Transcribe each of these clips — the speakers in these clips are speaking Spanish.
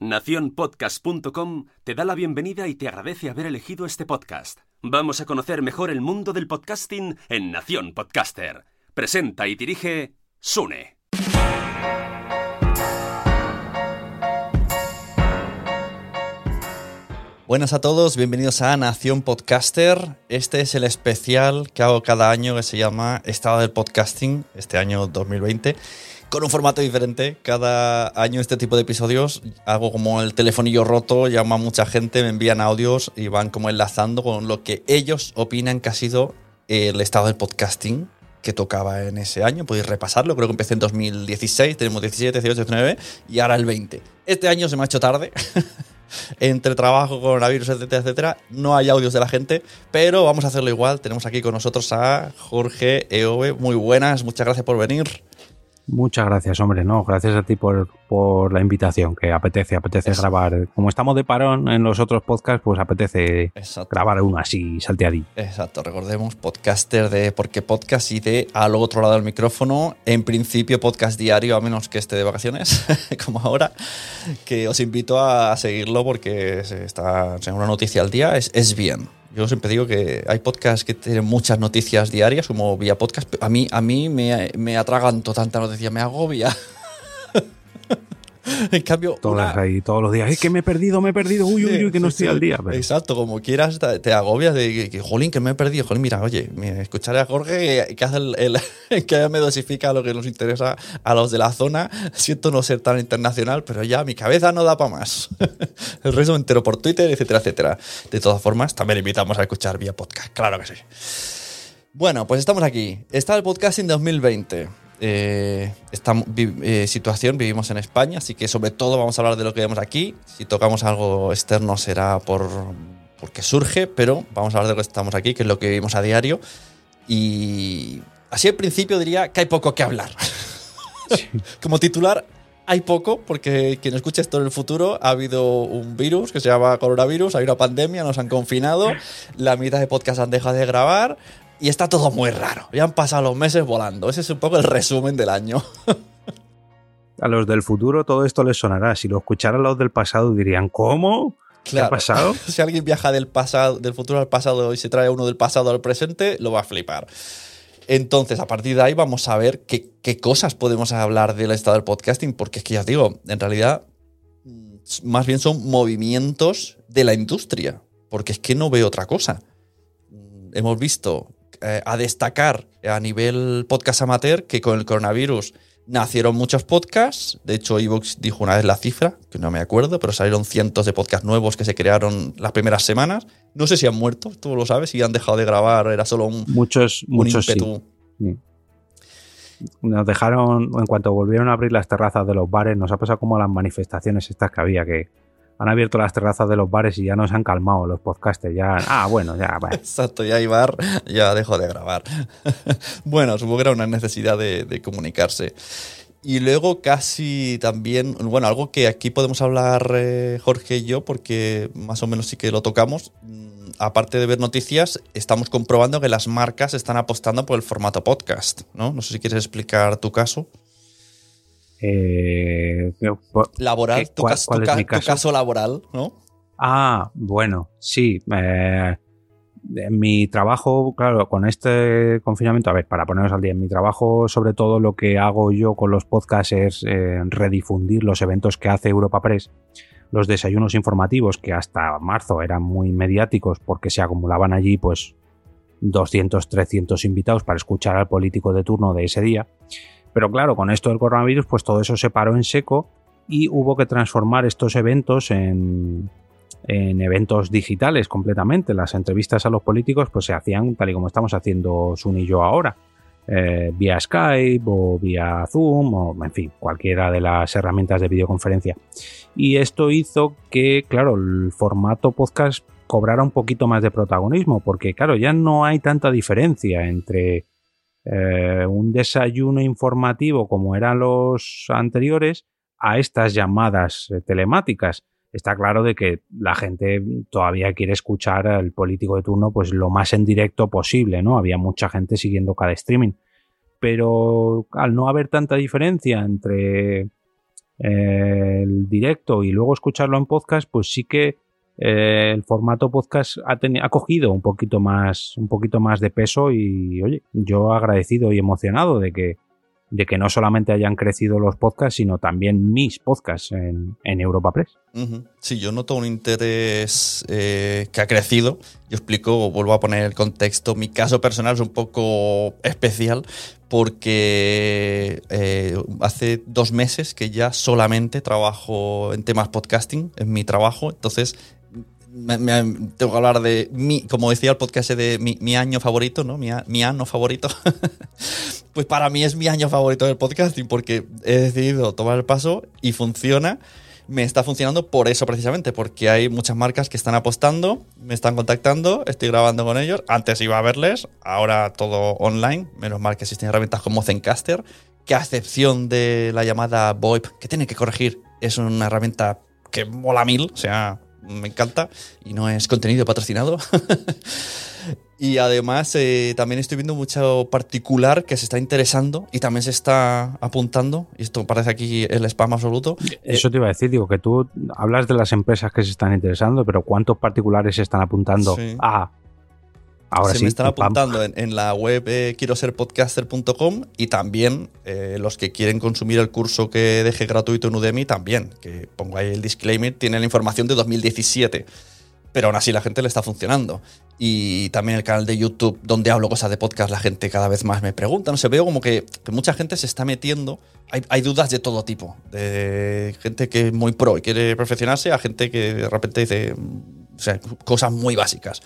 Naciónpodcast.com te da la bienvenida y te agradece haber elegido este podcast. Vamos a conocer mejor el mundo del podcasting en Nación Podcaster. Presenta y dirige Sune. Buenas a todos, bienvenidos a Nación Podcaster. Este es el especial que hago cada año que se llama Estado del Podcasting, este año 2020, con un formato diferente. Cada año este tipo de episodios hago como el telefonillo roto, llama a mucha gente, me envían audios y van como enlazando con lo que ellos opinan que ha sido el estado del podcasting que tocaba en ese año. Podéis repasarlo, creo que empecé en 2016, tenemos 17, 18, 19 y ahora el 20. Este año se me ha hecho tarde. entre trabajo, coronavirus, etcétera, etcétera. No hay audios de la gente, pero vamos a hacerlo igual. Tenemos aquí con nosotros a Jorge Eove. Muy buenas, muchas gracias por venir. Muchas gracias, hombre, no, gracias a ti por, por la invitación, que apetece, apetece grabar. Como estamos de parón en los otros podcasts, pues apetece grabar uno así salteadí. Exacto, recordemos, podcaster de Porque Podcast y de al otro lado del micrófono, en principio podcast diario, a menos que esté de vacaciones, como ahora, que os invito a seguirlo porque está en una noticia al día, es, es bien. Yo siempre digo que hay podcasts que tienen muchas noticias diarias, como vía podcast. A mí, a mí me, me atraganto tanta noticia, me agobia. en cambio. Todas ahí, todos los días. Es que me he perdido, me he perdido. Uy, uy, uy, que no estoy al día. Exacto, como quieras, te agobias de que, jolín, que me he perdido. Jolín, mira, oye, escucharé a Jorge que hace el, que me dosifica lo que nos interesa a los de la zona. Siento no ser tan internacional, pero ya mi cabeza no da para más. el resto entero por Twitter, etcétera, etcétera. De todas formas, también invitamos a escuchar vía podcast. Claro que sí. Bueno, pues estamos aquí. Está el podcast en 2020 eh, esta eh, situación vivimos en España, así que sobre todo vamos a hablar de lo que vemos aquí. Si tocamos algo externo será por porque surge, pero vamos a hablar de lo que estamos aquí, que es lo que vivimos a diario. Y así al principio diría que hay poco que hablar. Como titular, hay poco, porque quien escuche esto en el futuro, ha habido un virus que se llama coronavirus, hay una pandemia, nos han confinado, la mitad de podcast han dejado de grabar, y está todo muy raro. Ya han pasado los meses volando. Ese es un poco el resumen del año. A los del futuro todo esto les sonará. Si lo escucharan los del pasado dirían, ¿cómo? ¿Qué ha pasado? si alguien viaja del, pasado, del futuro al pasado y se trae uno del pasado al presente, lo va a flipar. Entonces, a partir de ahí vamos a ver qué, qué cosas podemos hablar del estado del podcasting, porque es que ya os digo, en realidad, mm, más bien son movimientos de la industria, porque es que no veo otra cosa. Mm, hemos visto eh, a destacar a nivel podcast amateur que con el coronavirus nacieron muchos podcasts. De hecho, Evox dijo una vez la cifra, que no me acuerdo, pero salieron cientos de podcasts nuevos que se crearon las primeras semanas. No sé si han muerto, tú lo sabes, si han dejado de grabar, era solo un. Muchos, muchos Sí. Nos dejaron, en cuanto volvieron a abrir las terrazas de los bares, nos ha pasado como las manifestaciones estas que había, que han abierto las terrazas de los bares y ya nos han calmado los podcasters. Ya, ah, bueno, ya. Exacto, ya Ibar ya dejó de grabar. bueno, supongo que era una necesidad de, comunicarse. Y luego casi también, bueno, algo que aquí podemos hablar eh, Jorge y yo, porque más o menos sí que lo tocamos. Mm, aparte de ver noticias, estamos comprobando que las marcas están apostando por el formato podcast, ¿no? No sé si quieres explicar tu caso. Eh, laboral, tu, caso? laboral, ¿no? Ah, bueno, sí. Eh, mi trabajo, claro, con este confinamiento, a ver, para ponernos al día, en mi trabajo, sobre todo lo que hago yo con los podcasts es eh, redifundir los eventos que hace Europa Press, los desayunos informativos que hasta marzo eran muy mediáticos porque se acumulaban allí, pues 200, 300 invitados para escuchar al político de turno de ese día. Pero claro, con esto del coronavirus, pues todo eso se paró en seco y hubo que transformar estos eventos en, eventos digitales completamente. Las entrevistas a los políticos pues se hacían tal y como estamos haciendo Sun y yo ahora. eh, vía Skype o vía Zoom o, en fin, cualquiera de las herramientas de videoconferencia. Y esto hizo que, claro, el formato podcast cobrara un poquito más de protagonismo, porque, claro, ya no hay tanta diferencia entre eh, un desayuno informativo como eran los anteriores a estas llamadas eh, telemáticas. Está claro de que la gente todavía quiere escuchar al político de turno pues lo más en directo posible, ¿no? Había mucha gente siguiendo cada streaming. Pero al no haber tanta diferencia entre eh, el directo y luego escucharlo en podcast, pues sí que eh, el formato podcast ha, ha, cogido un poquito más un poquito más de peso y oye yo agradecido y emocionado de que de que no solamente hayan crecido los podcasts sino también mis podcasts en, en Europa Press. Sí yo noto un interés eh, que ha crecido. Yo explico vuelvo a poner el contexto. Mi caso personal es un poco especial porque eh, hace dos meses que ya solamente trabajo en temas podcasting, en mi trabajo, entonces tengo que hablar de mi, como decía el podcast de mi, año favorito, ¿no? Mi, mi año favorito. pues para mí es mi año favorito del podcasting porque he decidido tomar el paso y funciona. Me está funcionando por eso precisamente, porque hay muchas marcas que están apostando, me están contactando, estoy grabando con ellos. Antes iba a verles, ahora todo online. Menos mal que existen herramientas como Zencaster, que a excepción de la llamada VoIP, que tiene que corregir, es una herramienta que mola mil. O sea, me encanta y no es contenido patrocinado. y además eh, también estoy viendo mucho particular que se está interesando y también se está apuntando. Y esto parece aquí el spam absoluto. Eso te iba a decir, digo, que tú hablas de las empresas que se están interesando, pero ¿cuántos particulares se están apuntando a Ahora se me están apuntando en, la web eh, quiero ser podcaster.com y también eh, los que quieren consumir el curso que deje gratuito en Udemy también, que pongo ahí el disclaimer, tiene la información de 2017, pero aún así la gente le está funcionando. Y también el canal de YouTube donde hablo cosas de podcast, la gente cada vez más me pregunta, no sé, veo como que, mucha gente se está metiendo, hay, hay, dudas de todo tipo, de gente que es muy pro y quiere perfeccionarse, a gente que de repente dice o sea, cosas muy básicas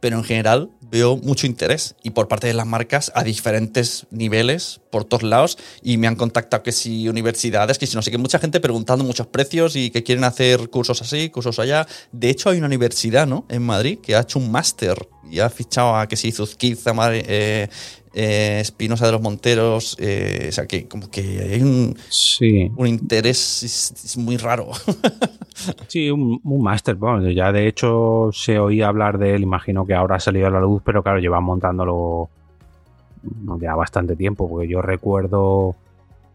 pero en general veo mucho interés y por parte de las marcas a diferentes niveles por todos lados y me han contactado que si universidades, que si no sé qué, mucha gente preguntando muchos precios y que quieren hacer cursos así, cursos allá. De hecho hay una universidad, ¿no? En Madrid que ha hecho un máster y ha fichado a que si Zuzquiza, eh, eh, Espinosa de los Monteros, eh, o sea, que como que hay un, un interés muy raro. sí, un, máster, bueno, ya de hecho se oía hablar de él, imagino que ahora ha salido a la luz, pero claro, llevan montándolo ya bastante tiempo, porque yo recuerdo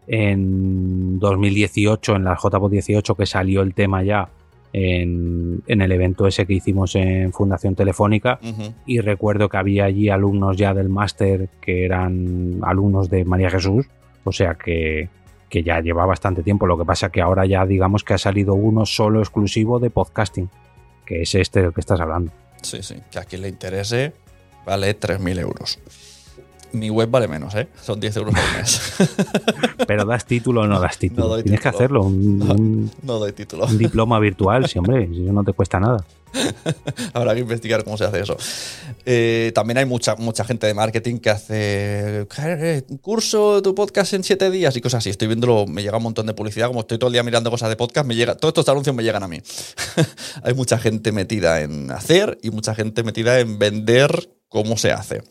en 2018, en la JPO 18, que salió el tema ya en, el evento ese que hicimos en Fundación Telefónica y recuerdo que había allí alumnos ya del máster que eran alumnos de María Jesús, o sea que, que ya lleva bastante tiempo. Lo que pasa que ahora ya digamos que ha salido uno solo exclusivo de podcasting, que es este del que estás hablando. Sí, sí, que a quien le interese vale 3.000 euros. Mi web vale menos, ¿eh? Son 10 euros al mes. Pero das título o no das título. Tienes que hacerlo. Un, no, doy título. Un diploma virtual, sí, hombre. Eso no te cuesta nada. Habrá que investigar cómo se hace eso. Eh, también hay mucha, mucha gente de marketing que hace eh, curso de tu podcast en 7 días y cosas así. Estoy viéndolo, me llega un montón de publicidad. Como estoy todo el día mirando cosas de podcast, me llega, todos estos anuncios me llegan a mí. hay mucha gente metida en hacer y mucha gente metida en vender cómo se hace.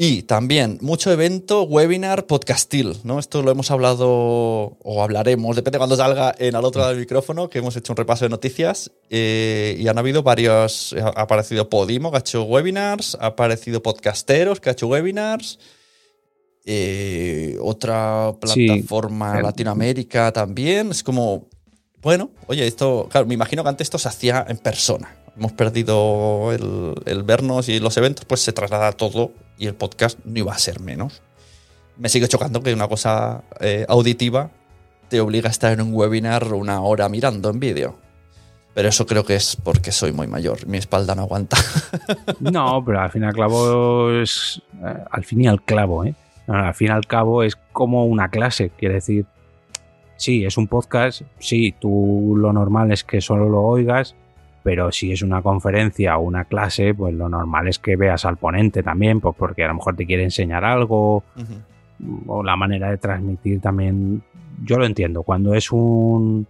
Y también mucho evento, webinar, podcastil, ¿no? Esto lo hemos hablado o hablaremos, depende de cuando salga en al otro lado del micrófono, que hemos hecho un repaso de noticias eh, y han habido varios, ha aparecido Podimo que ha hecho webinars, ha aparecido Podcasteros que ha hecho webinars, eh, otra plataforma Latinoamérica también, es como, bueno, oye, esto, claro, me imagino que antes esto se hacía en persona, hemos perdido el, vernos y los eventos, pues se traslada todo y el podcast no iba a ser menos. Me sigue chocando que una cosa eh, auditiva te obliga a estar en un webinar una hora mirando en vídeo. Pero eso creo que es porque soy muy mayor. Mi espalda no aguanta. No, pero al fin y al cabo es. Eh, al fin y al clavo, ¿eh? al fin y al cabo es como una clase. Quiere decir, sí, es un podcast. Sí, tú lo normal es que solo lo oigas Pero si es una conferencia o una clase, pues lo normal es que veas al ponente también, pues porque a lo mejor te quiere enseñar algo o la manera de transmitir también. Yo lo entiendo. Cuando es un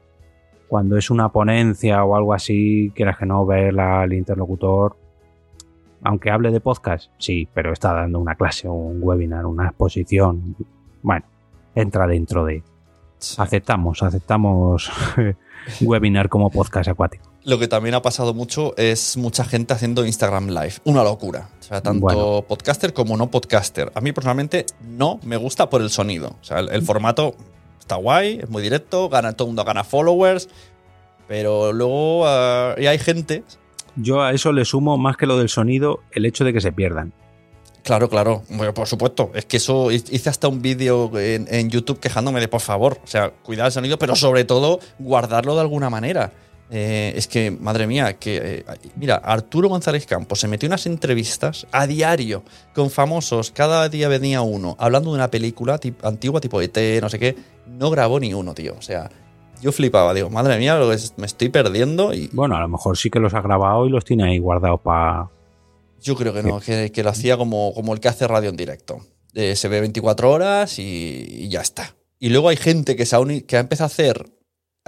cuando es una ponencia o algo así, quieras que no ver al interlocutor, aunque hable de podcast, sí, pero está dando una clase o un webinar, una exposición. Bueno, entra dentro de. Aceptamos, aceptamos webinar como podcast acuático. Lo que también ha pasado mucho es mucha gente haciendo Instagram Live. Una locura. O sea, tanto Bueno. podcaster como no podcaster. A mí personalmente no me gusta por el sonido. O sea, el, el formato está guay, es muy directo, gana, todo el mundo gana followers. Pero luego ah, y hay gente. Yo a eso le sumo más que lo del sonido el hecho de que se pierdan. Claro, claro, bueno, por supuesto. Es que eso hice hasta un vídeo en, en YouTube quejándome de por favor. O sea, cuidar el sonido, pero sobre todo guardarlo de alguna manera. Eh, es que, madre mía, que. eh, mira, Arturo González Campos se metió unas entrevistas a diario con famosos. Cada día venía uno hablando de una película tip- antigua, tipo ET, no sé qué. No grabó ni uno, tío. O sea, yo flipaba. Digo, madre mía, lo que es- me estoy perdiendo. Y Bueno, a lo mejor sí que los ha grabado y los tiene ahí guardados para. yo creo que no, que, que lo hacía como, como el que hace radio en directo. Eh, se ve 24 horas y, y ya está. Y luego hay gente que, se ha, uni- que ha empezado a hacer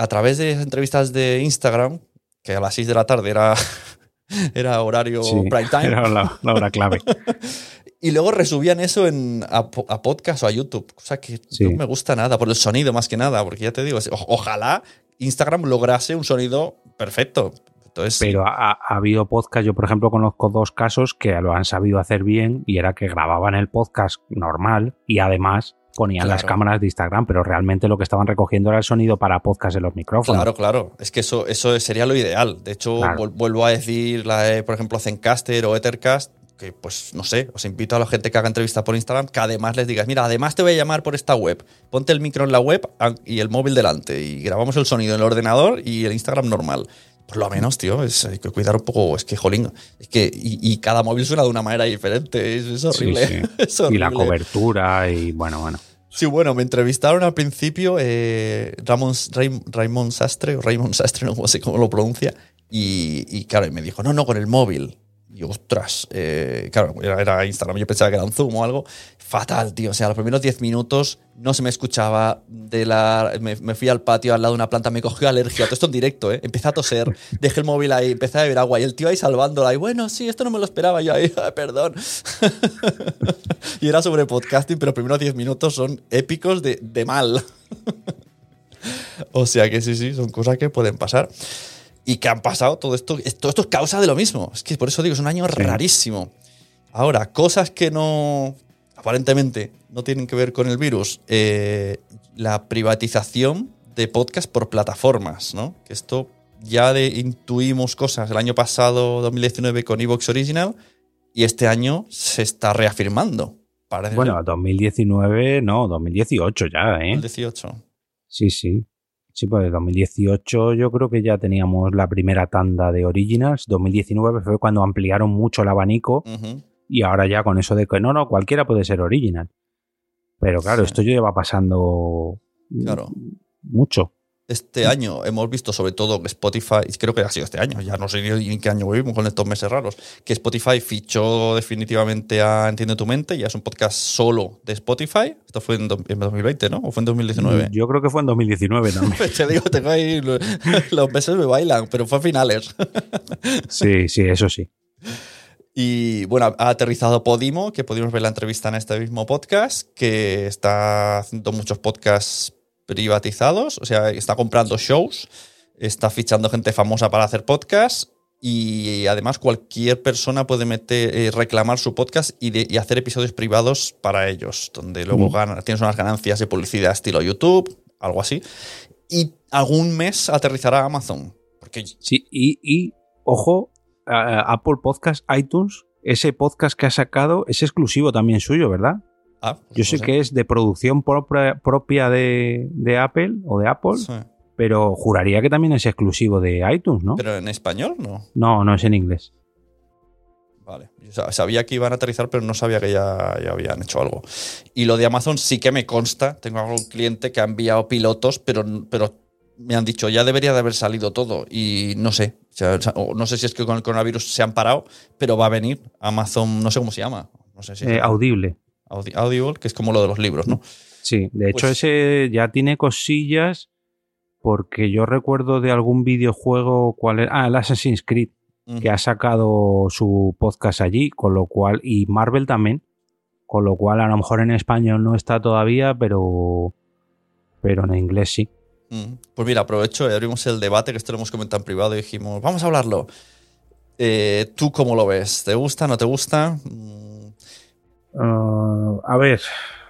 a través de entrevistas de Instagram, que a las 6 de la tarde era, era horario Sí, prime time, Era la, la hora clave. y luego resubían eso en, a, po- a podcast o a YouTube, cosa que Sí. no me gusta nada, por el sonido más que nada, porque ya te digo, o- ojalá Instagram lograse un sonido perfecto. Entonces, Pero ha, ha habido podcast, yo por ejemplo conozco dos casos que lo han sabido hacer bien y era que grababan el podcast normal y además ponían las cámaras de Instagram, pero realmente lo que estaban recogiendo era el sonido para podcast en los micrófonos. Claro, claro. Es que eso, eso sería lo ideal. De hecho, Claro. vuelvo a decir, la de, por ejemplo, Zencaster o Ethercast, que pues no sé, os invito a la gente que haga entrevista por Instagram, que además les digas, mira, además te voy a llamar por esta web. Ponte el micro en la web y el móvil delante y grabamos el sonido en el ordenador y el Instagram normal. Por lo menos, tío, es, hay que cuidar un poco. Es que, jolín, es que. Y, y cada móvil suena de una manera diferente. Es, es Sí, horrible. sí. Es Y la horrible. cobertura y bueno, bueno. Sí, bueno, me entrevistaron al principio eh, Ramón, Ray- Raymond Sastre, o Raymond Sastre, no sé cómo lo pronuncia, y, y claro, me dijo, no, no, con el móvil. Y ostras, eh, claro, era Instagram, yo pensaba que era un Zoom o algo. Fatal, tío. O sea, los primeros 10 minutos no se me escuchaba. De la, me, me fui al patio al lado de una planta, me cogió alergia. Todo esto en directo, ¿eh? Empecé a toser, dejé el móvil ahí, empecé a beber agua y el tío ahí salvándola. Y bueno, sí, esto no me lo esperaba yo ahí, "Ah, perdón. y era sobre podcasting, pero los primeros 10 minutos son épicos de, de mal. o sea que sí, sí, son cosas que pueden pasar. Y que han pasado todo esto. Todo esto es causa de lo mismo. Es que por eso digo, es un año rarísimo. Ahora, cosas que no. Aparentemente no tienen que ver con el virus. Eh, la privatización de podcast por plataformas, ¿no? Que esto ya de, intuimos cosas el año pasado, 2019, con Evox Original, y este año se está reafirmando. Parece Bueno, 2019, no, 2018 ya, ¿eh? el 18. Sí, sí. Sí, pues 2018 yo creo que ya teníamos la primera tanda de Originals. 2019 fue cuando ampliaron mucho el abanico Ujú. Y ahora ya con eso de que no, no, cualquiera puede ser Original. Pero claro, Sí. esto ya lleva pasando Claro. mucho. Este año hemos visto sobre todo que Spotify, creo que ha sido este año, ya no sé ni en qué año vivimos con estos meses raros, que Spotify fichó definitivamente a Entiende tu mente, ya es un podcast solo de Spotify. Esto fue en, do- en 2020, ¿no? ¿O fue en 2019? Yo creo que fue en 2019 también. Te digo, tengo ahí, lo- los meses me bailan, pero fue a finales. sí, sí, eso sí. Y bueno, ha aterrizado Podimo, que pudimos ver la entrevista en este mismo podcast, que está haciendo muchos podcasts privatizados, o sea, está comprando shows, está fichando gente famosa para hacer podcasts y además cualquier persona puede meter, eh, reclamar su podcast y, de- y hacer episodios privados para ellos, donde luego gana- tienes unas ganancias de publicidad estilo YouTube, algo así. Y algún mes aterrizará Amazon. Porque Sí, y, y, ojo, Apple Podcast, iTunes, ese podcast que ha sacado es exclusivo también suyo, ¿verdad? ah, pues Yo sé que es de producción propia, propia de, de Apple o de Apple, Sí. pero juraría que también es exclusivo de iTunes, ¿no? Pero en español no. No, no es en inglés. Vale. Yo sabía que iban a aterrizar, pero no sabía que ya, ya habían hecho algo. Y lo de Amazon sí que me consta. Tengo algún cliente que ha enviado pilotos, pero, pero me han dicho, ya debería de haber salido todo. Y no sé. no sé si es que con el coronavirus se han parado, pero va a venir. Amazon, no sé cómo se llama. No sé si eh, audible. Audible, que es como lo de los libros, ¿no? Sí, de hecho, pues ese ya tiene cosillas. Porque yo recuerdo de algún videojuego, ¿cuál era? Ah, el Assassin's Creed, que ha sacado su podcast allí, con lo cual, y Marvel también, con lo cual a lo mejor en español no está todavía, pero, pero en inglés sí. Pues mira, aprovecho y abrimos el debate que esto lo hemos comentado en privado y dijimos, vamos a hablarlo. Eh, ¿Tú cómo lo ves? ¿Te gusta? ¿No te gusta? Uh, a ver,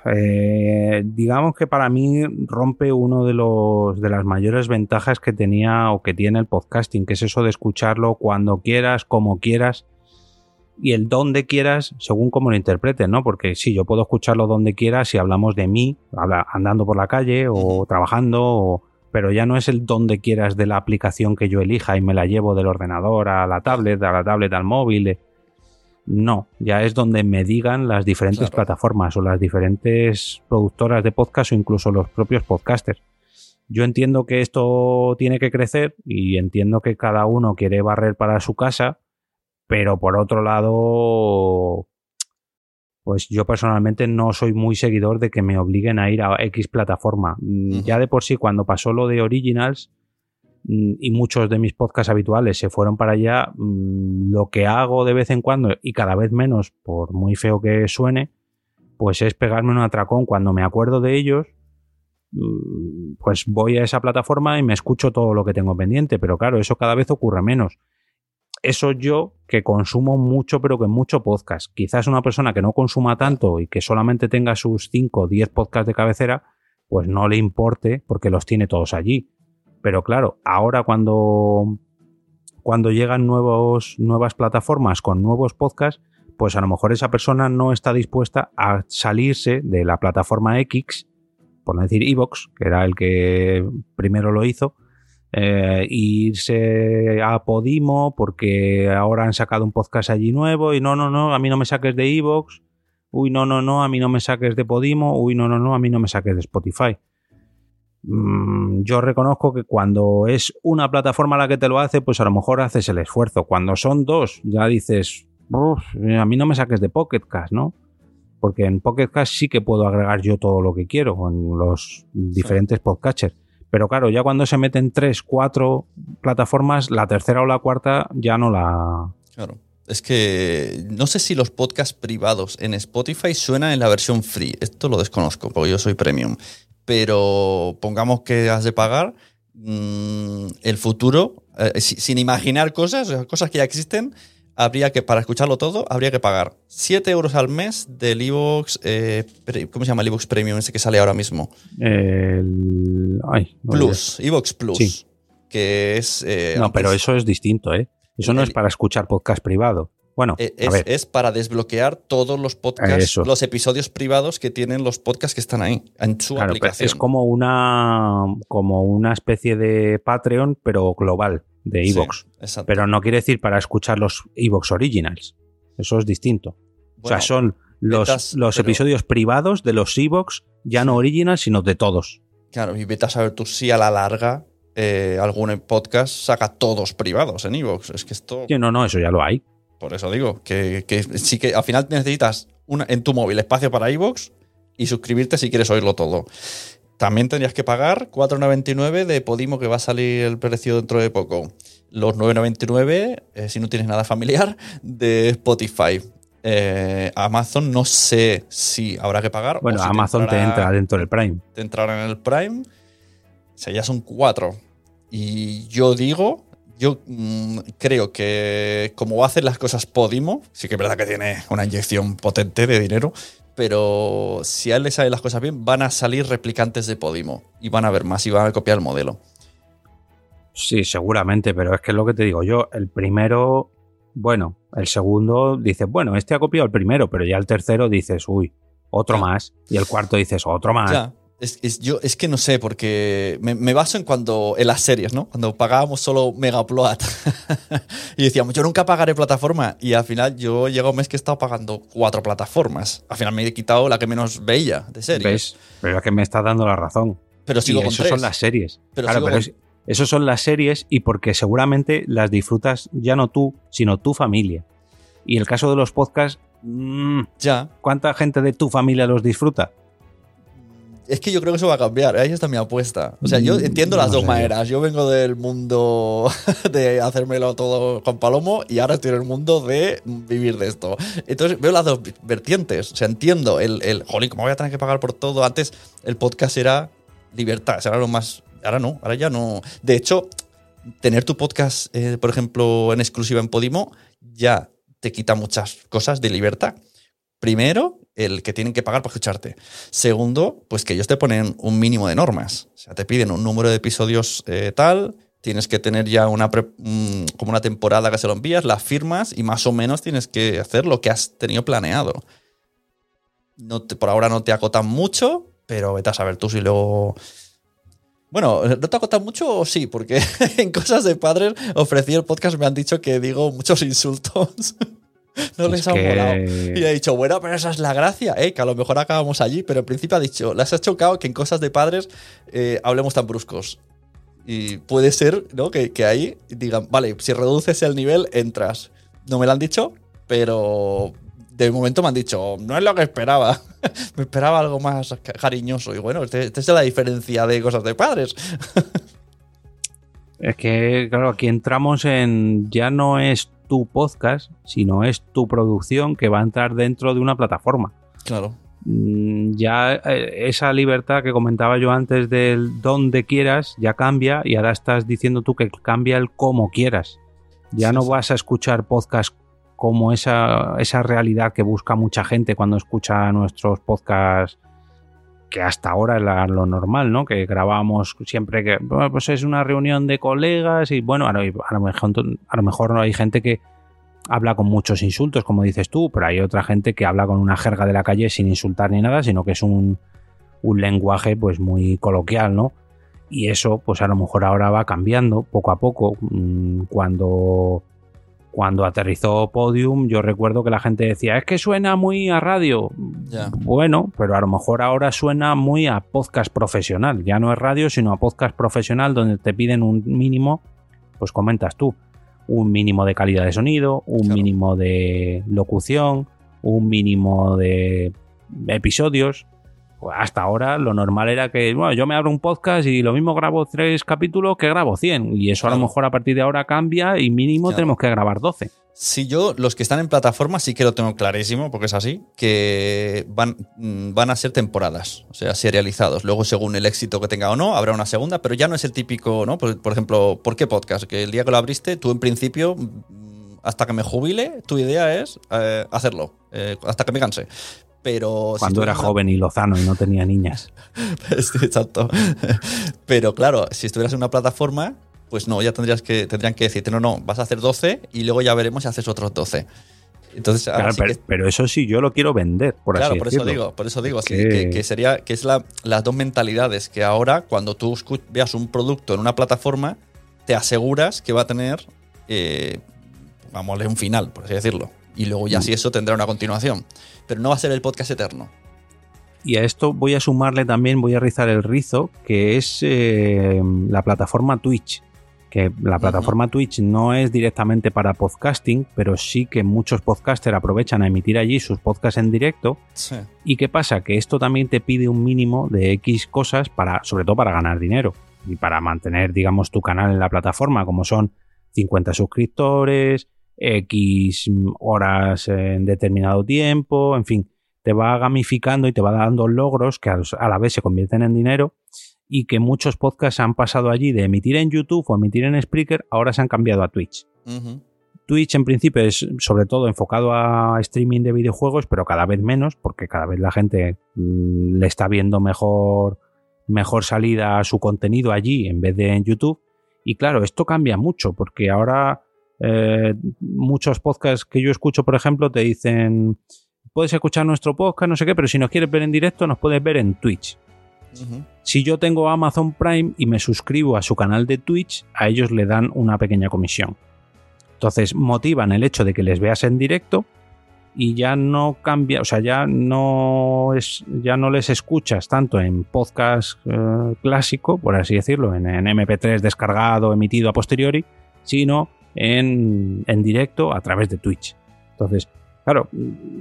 eh, digamos que para mí rompe uno de los de las mayores ventajas que tenía o que tiene el podcasting, que es eso de escucharlo cuando quieras, como quieras y el donde quieras según cómo lo interpretes, ¿no? Porque sí, yo puedo escucharlo donde quiera si hablamos de mí, andando por la calle o trabajando o pero ya no es el donde quieras de la aplicación que yo elija y me la llevo del ordenador a la tablet, a la tablet al móvil. No, ya es donde me digan las diferentes plataformas o las diferentes productoras de podcast o incluso los propios podcasters. Yo entiendo que esto tiene que crecer y entiendo que cada uno quiere barrer para su casa, pero por otro lado, pues yo personalmente no soy muy seguidor de que me obliguen a ir a X plataforma. Mm, ya de por sí, cuando pasó lo de Originals mm, y muchos de mis podcasts habituales se fueron para allá, mm, lo que hago de vez en cuando y cada vez menos, por muy feo que suene, pues es pegarme un atracón cuando me acuerdo de ellos. Pues voy a esa plataforma y me escucho todo lo que tengo pendiente, pero claro, eso cada vez ocurre menos eso yo que consumo mucho, pero que mucho podcast. Quizás una persona que no consuma tanto y que solamente tenga sus 5 o 10 podcasts de cabecera, pues no le importe porque los tiene todos allí. Pero claro, ahora cuando, cuando llegan nuevos, nuevas plataformas con nuevos podcasts, pues a lo mejor esa persona no está dispuesta a salirse de la plataforma X, por no decir Evox, que era el que primero lo hizo, eh, irse a Podimo porque ahora han sacado un podcast allí nuevo y no, no, no, a mí no me saques de Evox, uy, no, no, no, a mí no me saques de Podimo, uy, no, no, no, a mí no me saques de Spotify. Mm, yo reconozco que cuando es una plataforma la que te lo hace, pues a lo mejor haces el esfuerzo. Cuando son dos, ya dices, a mí no me saques de Pocket Cast, ¿no? Porque en Pocket Cast sí que puedo agregar yo todo lo que quiero en los diferentes podcatchers pero claro, ya cuando se meten tres, cuatro plataformas, la tercera o la cuarta ya no la. Claro. Es que no sé si los podcasts privados en Spotify suenan en la versión free. Esto lo desconozco porque yo soy premium. Pero pongamos que has de pagar. Mm, el futuro, eh, sin imaginar cosas, cosas que ya existen, habría que, para escucharlo todo, habría que pagar 7 euros al mes del Evox, eh, ¿cómo se llama el Evox Premium ese que sale ahora mismo? El, Plus, Evox Plus. Que es... Eh, no, pero eso es distinto, ¿eh? Eso no es para escuchar podcast privado. Bueno, eh, es, para desbloquear todos los podcasts, los episodios privados que tienen los podcasts que están ahí en su aplicación. Es como una, como una especie de Patreon, pero global de Evox. pero no quiere decir para escuchar los Evox Originals. Eso es distinto. o sea, son los, los episodios privados de los Evox, ya no originals, sino de todos. Claro, y vete a saber tú si a la larga eh, algún podcast saca todos privados en Evox. Es que esto. no, no, eso ya lo hay. Por eso digo, que, sí que al final necesitas una, en tu móvil espacio para Evox y suscribirte si quieres oírlo todo. También tendrías que pagar 4,99 de Podimo que va a salir el precio dentro de poco. Los 9,99 eh, si no tienes nada familiar de Spotify. Eh, Amazon no sé si habrá que pagar. Bueno, Amazon te, entra dentro del Prime. Te entrará en el Prime. O sea, ya son cuatro. Y yo digo, yo mm, creo que como va a hacer las cosas Podimo, sí que es verdad que tiene una inyección potente de dinero, pero si a él le salen las cosas bien, van a salir replicantes de Podimo y van a ver más y van a copiar el modelo. Sí, seguramente, pero es que es lo que te digo yo, el primero, bueno, el segundo dices, bueno, este ha copiado el primero, pero ya el tercero dices, uy, otro más, y el cuarto dices, otro más. Es, yo, es que no sé, porque me, baso en cuando en las series, ¿no? Cuando pagábamos solo Megaplot y decíamos, yo nunca pagaré plataforma. Y al final yo llego un mes que he estado pagando cuatro plataformas. Al final me he quitado la que menos veía de series. Pero es que me está dando la razón. Pero sigo con eso son las series. Pero, con, Esas son las series y porque seguramente las disfrutas ya no tú, sino tu familia. Y el caso de los podcasts, mm, Ya. ¿cuánta gente de tu familia los disfruta? Es que yo creo que eso va a cambiar. Ahí está mi apuesta. O sea, yo Mm, entiendo las dos maneras. Yo vengo del mundo de hacérmelo todo con palomo y ahora estoy en el mundo de vivir de esto. Entonces veo las dos vertientes. O sea, entiendo el, el jolín, ¿cómo voy a tener que pagar por todo? Antes el podcast era libertad, era lo más. Ahora no, ahora ya no. De hecho, tener tu podcast, eh, por ejemplo, en exclusiva en Podimo, ya te quita muchas cosas de libertad. Primero, el que tienen que pagar por escucharte. Segundo, pues que ellos te ponen un mínimo de normas. O sea, te piden un número de episodios eh, tal, tienes que tener ya una mm, como una temporada que se lo envías, las firmas y más o menos tienes que hacer lo que has tenido planeado. No te- por ahora no te acotan mucho, pero vete a saber tú si luego... Bueno, ¿no te acotan mucho o sí? Porque en cosas de padres ofrecí el podcast, me han dicho que digo muchos insultos. no les Es ha que- molado. Y he dicho, bueno, pero esa es la gracia, ¿eh? que a lo mejor acabamos allí, pero en principio ha dicho, las has chocado que en cosas de padres eh, hablemos tan bruscos. Y puede ser, ¿no? Que, que ahí digan, vale, si reduces el nivel, entras. No me lo han dicho, pero de momento me han dicho, no es lo que esperaba. me esperaba algo más ca- cariñoso. Y bueno, este- esta es la diferencia de cosas de padres. Es que, claro, aquí entramos en. Ya no es tu podcast, sino es tu producción que va a entrar dentro de una plataforma. Claro. Mm, Ya eh, esa libertad que comentaba yo antes del donde quieras ya cambia y ahora estás diciendo tú que cambia el cómo quieras. Ya Sí, no sí. vas a escuchar podcast como esa, esa realidad que busca mucha gente cuando escucha nuestros podcasts que hasta ahora es la- lo normal, ¿no? Que grabamos siempre que pues es una reunión de colegas y bueno, a lo, a lo mejor, a lo mejor hay gente que habla con muchos insultos, como dices tú, pero hay otra gente que habla con una jerga de la calle sin insultar ni nada, sino que es un, un lenguaje pues muy coloquial, ¿no? Y eso, pues a lo mejor ahora va cambiando poco a poco. Mm, Cuando, cuando aterrizó Podium, yo recuerdo que la gente decía, es que suena muy a radio. Bueno, pero a lo mejor ahora suena muy a podcast profesional. Ya no es radio, sino a podcast profesional donde te piden un mínimo, pues comentas tú, un mínimo de calidad de sonido, un Claro. mínimo de locución, un mínimo de episodios. Pues hasta ahora lo normal era que, bueno, yo me abro un podcast y lo mismo grabo tres capítulos que grabo 100. Y eso a lo mejor a partir de ahora cambia y mínimo Claro. tenemos que grabar 12. Si yo, los que están en plataforma, sí que lo tengo clarísimo, porque es así, que van, mm, van a ser temporadas, o sea, serializados. Luego, según el éxito que tenga o no, habrá una segunda, pero ya no es el típico, ¿no? Por, por ejemplo, ¿por qué podcast? Que el día que lo abriste, tú en principio, mm, hasta que me jubile, tu idea es eh, hacerlo, eh, hasta que me canse. Pero si Cuando era joven y lozano y no tenía niñas. Sí, exacto. Pero claro, si estuvieras en una plataforma, pues no, ya tendrías que, tendrían que decirte, no, no, vas a hacer 12 y luego ya veremos si haces otros 12. Entonces, Claro, pero, que- pero eso sí, yo lo quiero vender, por claro, así por eso decirlo. digo, por eso digo, sí, Que- que, que sería, que es la, las dos mentalidades, que ahora cuando tú veas un producto en una plataforma, te aseguras que va a tener, eh, vámosle, un final, por así decirlo. Y luego ya Mm. si eso tendrá una continuación. Pero no va a ser el podcast eterno. Y a esto voy a sumarle también, voy a rizar el rizo, que es eh, la plataforma Twitch. Que la plataforma Twitch no es directamente para podcasting, pero sí que muchos podcasters aprovechan a emitir allí sus podcasts en directo. Sí. ¿Y qué pasa? Que esto también te pide un mínimo de X cosas para, sobre todo para ganar dinero y para mantener, digamos, tu canal en la plataforma, como son 50 suscriptores, X horas en determinado tiempo, en fin, te va gamificando y te va dando logros que a la vez se convierten en dinero y que muchos podcasts han pasado allí de emitir en YouTube o emitir en Spreaker, ahora se han cambiado a Twitch. Twitch en principio es sobre todo enfocado a streaming de videojuegos, pero cada vez menos, porque cada vez la gente mm, le está viendo mejor, mejor salida a su contenido allí en vez de en YouTube. Y claro, esto cambia mucho, porque ahora eh, muchos podcasts que yo escucho, por ejemplo, te dicen, puedes escuchar nuestro podcast, no sé qué, pero si nos quieres ver en directo, nos puedes ver en Twitch. Si yo tengo Amazon Prime y me suscribo a su canal de Twitch, a ellos le dan una pequeña comisión. Entonces motivan el hecho de que les veas en directo y ya no cambia, o sea, ya no es, ya no les escuchas tanto en podcast eh, clásico, por así decirlo, en, MP3 descargado, emitido a posteriori, sino en, en directo a través de Twitch. Entonces, Claro,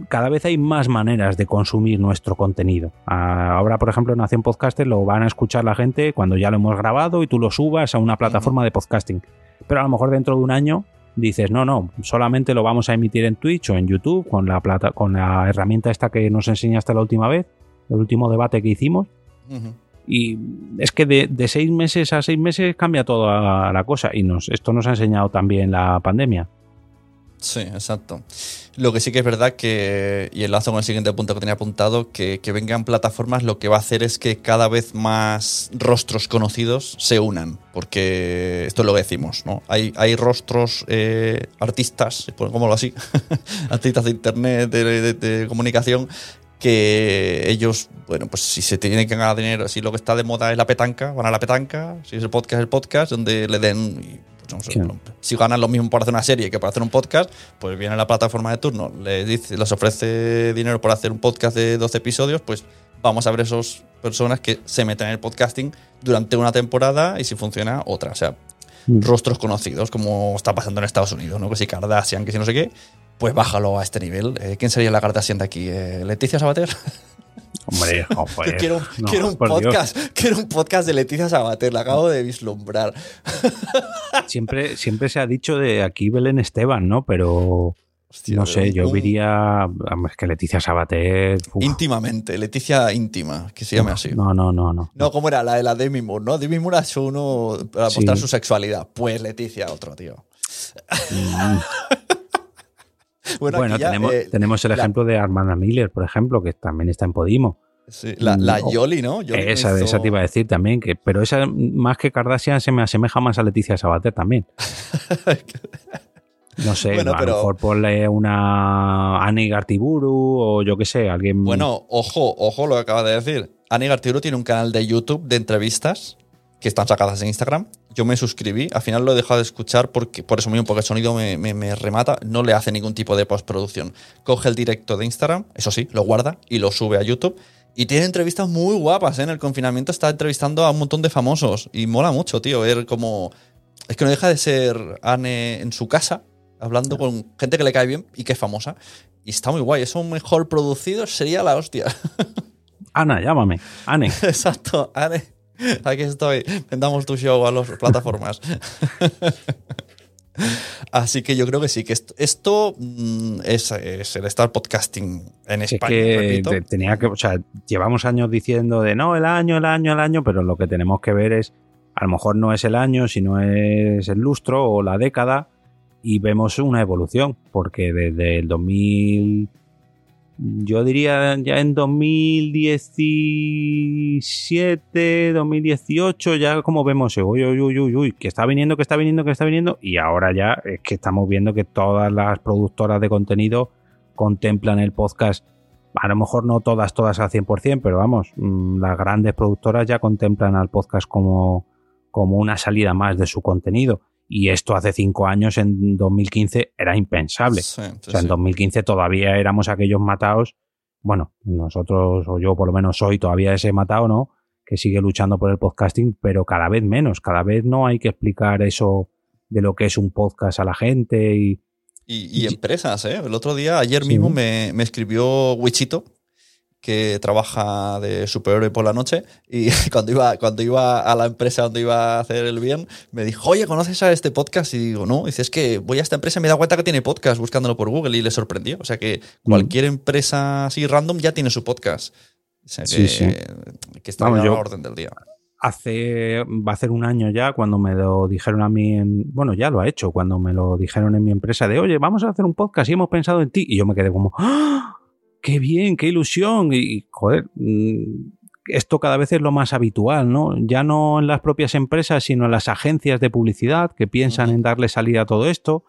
cada vez hay más maneras de consumir nuestro contenido. Ahora, por ejemplo, en Nación Podcaster lo van a escuchar la gente cuando ya lo hemos grabado y tú lo subas a una plataforma de podcasting. Pero a lo mejor dentro de un año dices, no, no, solamente lo vamos a emitir en Twitch o en YouTube con la, plata, con la herramienta esta que nos enseñaste la última vez, el último debate que hicimos. Y es que de, seis meses a seis meses cambia toda la cosa y nos, esto nos ha enseñado también la pandemia. Sí, exacto. Lo que sí que es verdad que, y enlazo con el siguiente punto que tenía apuntado, que, que vengan plataformas lo que va a hacer es que cada vez más rostros conocidos se unan, porque esto es lo que decimos, ¿no? Hay, hay rostros eh, artistas, lo así, artistas de internet, de, comunicación, que ellos, bueno, pues si se tienen que ganar dinero, si lo que está de moda es la petanca, van a la petanca, si es el podcast, el podcast, donde le den si ganan lo mismo por hacer una serie que por hacer un podcast, pues viene la plataforma de turno, les, dice, les ofrece dinero por hacer un podcast de 12 episodios, pues vamos a ver esas personas que se meten en el podcasting durante una temporada y si funciona, otra. O sea. Rostros conocidos, como está pasando en Estados Unidos, ¿no? Que si Kardashian, que si no sé qué, pues bájalo a este nivel. Eh, ¿Quién sería la Kardashian de aquí? Eh, ¿Leticia Sabater? Hombre, quiero, un podcast, quiero un podcast de Leticia Sabater, la acabo de vislumbrar. Siempre, siempre se ha dicho de aquí Belén Esteban, ¿no? Pero no sé, yo diría que Leticia Sabater. Íntimamente, Leticia íntima, que se llame así. No, no, no, no. No, como era la de la Demi Moore, ¿no? Demi Moore es uno para mostrar su sexualidad. Pues Leticia, otro, tío. Mm. Bueno, tenemos, eh, tenemos, el ejemplo de Armanda Miller, por ejemplo, que también está en Podimo. la, la mm, Yoli, ¿no? esa, esa te iba a decir también, que, pero esa más que Kardashian se me asemeja más a Leticia Sabater también. No sé, a lo mejor ponle una Annie Gartiburu o yo qué sé, alguien. Bueno, ojo, ojo lo que acabas de decir. Annie Gartiburu tiene un canal de YouTube de entrevistas que están sacadas en Instagram yo me suscribí, al final lo he dejado de escuchar porque, por eso mismo, porque el sonido me, remata, no le hace ningún tipo de postproducción. Coge el directo de Instagram, eso sí, lo guarda y lo sube a YouTube. Y tiene entrevistas muy guapas, ¿eh? En el confinamiento está entrevistando a un montón de famosos y mola mucho, tío, ver como... Es que no deja de ser Anne en su casa, hablando con gente que le cae bien y que es famosa. Y está muy guay, eso mejor producido sería la hostia. Ana, llámame. Anne. Exacto, Anne. Aquí estoy. Vendamos tu show a las plataformas. Así que yo creo que sí, que esto, mm, es, el Star Podcasting en España. que tenía que, o sea, llevamos años diciendo de no, el año, el año, el año, pero lo que tenemos que ver es, a lo mejor no es el año, sino es el lustro o la década, y vemos una evolución, porque desde el 2000 yo diría ya en 2017, 2018, ya como vemos, uy, uy, uy, uy, uy, que está viniendo, que está viniendo, que está viniendo, y ahora ya es que estamos viendo que todas las productoras de contenido contemplan el podcast, a lo mejor no todas, todas al 100%, pero vamos, mm, las grandes productoras ya contemplan al podcast como, como una salida más de su contenido. Y esto hace cinco años, en 2015, era impensable. o sea, en 2015 todavía éramos aquellos matados. Bueno, nosotros, o yo por lo menos soy todavía ese matado, ¿no? Que sigue luchando por el podcasting, pero cada vez menos. Cada vez no hay que explicar eso de lo que es un podcast a la gente y. Y, empresas, ¿eh? El otro día, ayer mismo, me, me escribió Wichito, que trabaja de superhéroe por la noche y cuando iba, cuando iba a la empresa donde iba a hacer el bien, me dijo, oye, ¿conoces a este podcast? Y digo, no, y dice, es que voy a esta empresa y me da cuenta que tiene podcast buscándolo por Google y le sorprendió. O sea que cualquier empresa así random ya tiene su podcast. O sea que, sí, que está en la orden del día. Hace, va a ser un año ya cuando me lo dijeron a mí, en, bueno, ya lo ha hecho, cuando me lo dijeron en mi empresa de, oye, vamos a hacer un podcast y hemos pensado en ti. Y yo me quedé como, ¡Ah! Qué bien, qué ilusión. Y, joder, mm, esto cada vez es lo más habitual, ¿no? Ya no en las propias empresas, sino en las agencias de publicidad que piensan en darle salida a todo esto.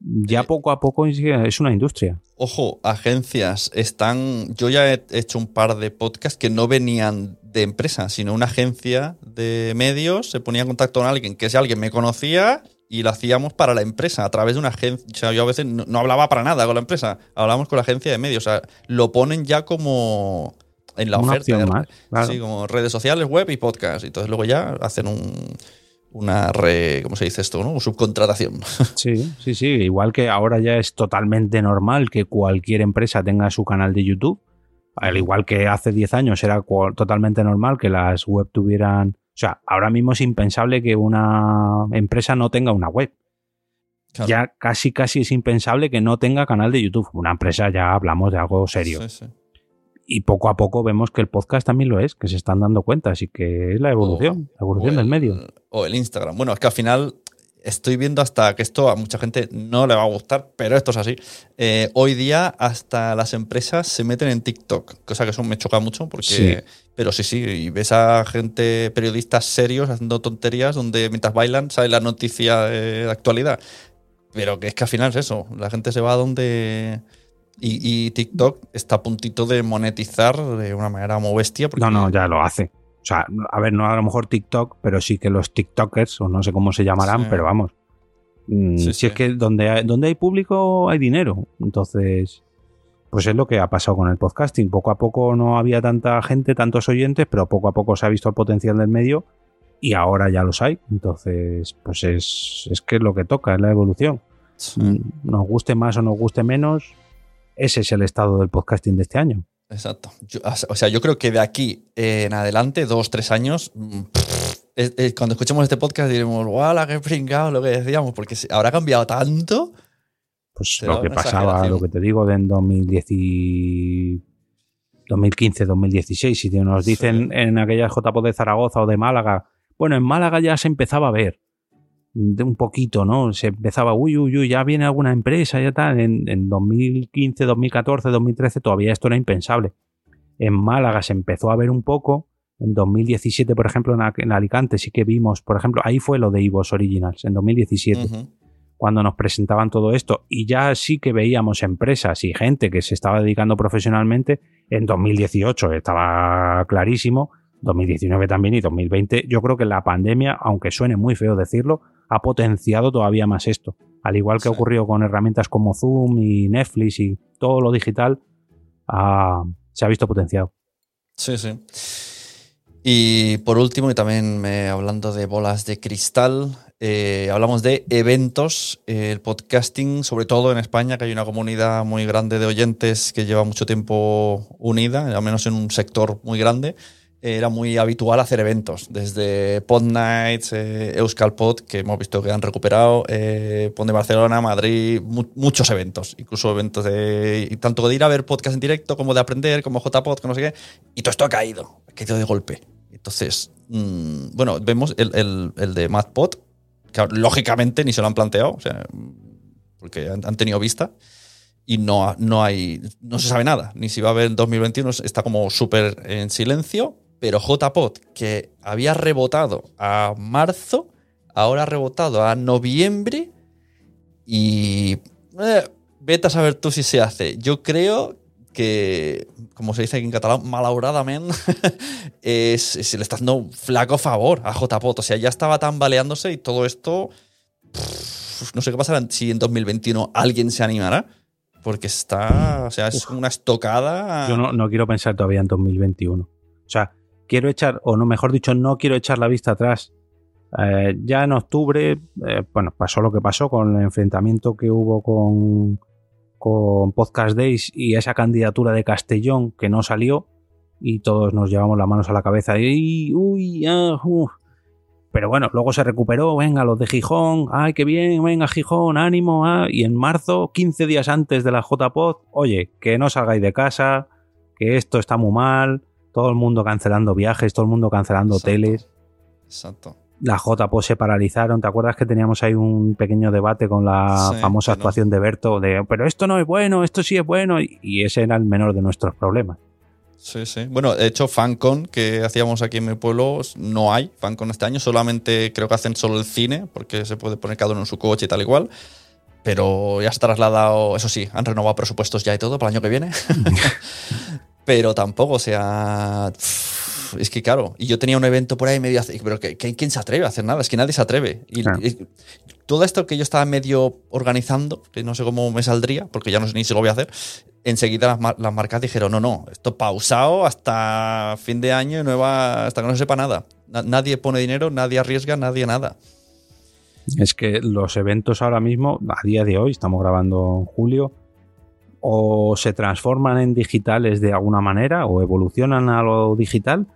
Ya poco a poco es una industria. Ojo, agencias están. Yo ya he hecho un par de podcasts que no venían de empresas, sino una agencia de medios se ponía en contacto con alguien que si alguien me conocía y lo hacíamos para la empresa, a través de una agencia. O sea, yo a veces no, no hablaba para nada con la empresa, hablábamos con la agencia de medios. O sea, lo ponen ya como en la Una oferta. opción más, claro. Sí, como redes sociales, web y podcast. Y entonces luego ya hacen un, una re, ¿cómo se dice esto? ¿no? Subcontratación. Sí, sí, sí. Igual que ahora ya es totalmente normal que cualquier empresa tenga su canal de YouTube. Al igual que hace 10 años era totalmente normal que las web tuvieran. O sea, ahora mismo es impensable que una empresa no tenga una web. Claro. Ya casi, casi es impensable que no tenga canal de YouTube. Una empresa ya hablamos de algo serio. Sí, sí. Y poco a poco vemos que el podcast también lo es, que se están dando cuenta. Así que es la evolución, la evolución del el- medio. O el Instagram. Bueno, es que al final estoy viendo hasta que esto a mucha gente no le va a gustar, pero esto es así. Eh, hoy día hasta las empresas se meten en TikTok, cosa que eso me choca mucho porque... Sí. Pero sí, sí, y ves a gente, periodistas serios haciendo tonterías donde mientras bailan sale la noticia de, actualidad. Pero que es que al final es eso, la gente se va a donde... Y, y TikTok está a puntito de monetizar de una manera muy bestia. Porque, No, no, ya lo hace. O sea, a ver, no a lo mejor TikTok, pero sí que los TikTokers, o no sé cómo se llamarán, Sí. pero vamos. Mm, Sí, si sí. es que donde hay, donde hay público hay dinero. Entonces, pues es lo que ha pasado con el podcasting. Poco a poco no había tanta gente, tantos oyentes, pero poco a poco se ha visto el potencial del medio y ahora ya los hay. Entonces, pues es, es que es lo que toca, es la evolución. Nos guste más o nos guste menos, ese es el estado del podcasting de este año. Exacto. Yo- o sea, yo creo que de aquí en adelante, dos, tres años, mm, pff, es- es- cuando escuchemos este podcast diremos, ¡guau, qué pringado! Lo que decíamos, porque habrá cambiado tanto. Pues lo que pasaba, lo que te digo, de en 2010 y 2015, 2016. Si nos Sí. dicen en aquellas JPO de Zaragoza o de Málaga, bueno, en Málaga ya se empezaba a ver de un poquito, ¿no? Se empezaba, uy, uy, uy, ya viene alguna empresa, ya tal. En, en 2015, 2014, 2013 todavía esto era impensable. En Málaga se empezó a ver un poco. En 2017, por ejemplo, en, Alicante sí que vimos, por ejemplo, ahí fue lo de Ivos Originals, en 2017 Ujú. cuando nos presentaban todo esto y ya sí que veíamos empresas y gente que se estaba dedicando profesionalmente en 2018 estaba clarísimo 2019 también y 2020 yo creo que la pandemia aunque suene muy feo decirlo ha potenciado todavía más esto al igual que Sí. ocurrió con herramientas como Zoom y Netflix y todo lo digital ah, se ha visto potenciado Sí, sí. Y por último, y también eh, hablando de bolas de cristal, eh, hablamos de eventos, eh, el podcasting, sobre todo en España, que hay una comunidad muy grande de oyentes que lleva mucho tiempo unida, al menos en un sector muy grande. Era muy habitual hacer eventos, desde Pod Nights, eh, Euskal Pod, que hemos visto que han recuperado, eh, Pod de Barcelona, Madrid, mu- muchos eventos, incluso eventos de tanto de ir a ver podcast en directo como de aprender, como JPod, que no sé qué, y todo esto ha caído, ha caído de golpe. Entonces, mm, bueno, vemos el, el, el de MadPod, que lógicamente ni se lo han planteado, o sea, porque han, han tenido vista y no, no hay, no se sabe nada, ni si va a haber en 2021, está como súper en silencio, pero JPod, que había rebotado a marzo, ahora ha rebotado a noviembre y eh, vete a saber tú si se hace. Yo creo que, como se dice aquí en catalán, malauradamente, es, se le está dando flaco favor a JPOT. O sea, ya estaba tambaleándose y todo esto. pff, no sé qué pasará si en 2021 alguien se animará. Porque está. O sea, es una estocada. Yo no, no quiero pensar todavía en 2021. O sea, quiero echar, o no, mejor dicho, no quiero echar la vista atrás. Eh, ya en octubre, eh, bueno, pasó lo que pasó con el enfrentamiento que hubo con, Podcast Days y esa candidatura de Castellón que no salió y todos nos llevamos las manos a la cabeza y uy, ah. Pero bueno, luego se recuperó, venga, los de Gijón, ay, qué bien, venga, Gijón, ánimo, ah. y en marzo, 15 días antes de la JPod, oye, que no salgáis de casa, que esto está muy mal, todo el mundo cancelando viajes, todo el mundo cancelando Exacto. hoteles, Exacto. la JPod se paralizaron, ¿te acuerdas que teníamos ahí un pequeño debate con la Sí, famosa no. actuación de Berto de, pero esto no es bueno, esto sí es bueno, y, y ese era el menor de nuestros problemas. Sí, sí. Bueno, de hecho, FanCon que hacíamos aquí en mi pueblo, no hay FanCon este año. Solamente creo que hacen solo el cine, porque se puede poner cada uno en su coche y tal igual. Pero ya se ha trasladado, eso sí, han renovado presupuestos ya y todo para el año que viene. Pero tampoco, o sea. es que claro, y yo tenía un evento por ahí medio, pero que, ¿quién se atreve a hacer nada? Es que nadie se atreve. Y, todo esto que yo estaba medio organizando, que no sé cómo me saldría, porque ya no sé ni si lo voy a hacer, enseguida las, marcas dijeron, no, no, esto pausado hasta fin de año y nueva, hasta que no sepa nada. nadie pone dinero, nadie arriesga, nadie nada. Es que los eventos ahora mismo, a día de hoy, estamos grabando en julio, o se transforman en digitales de alguna manera, o evolucionan a lo digital,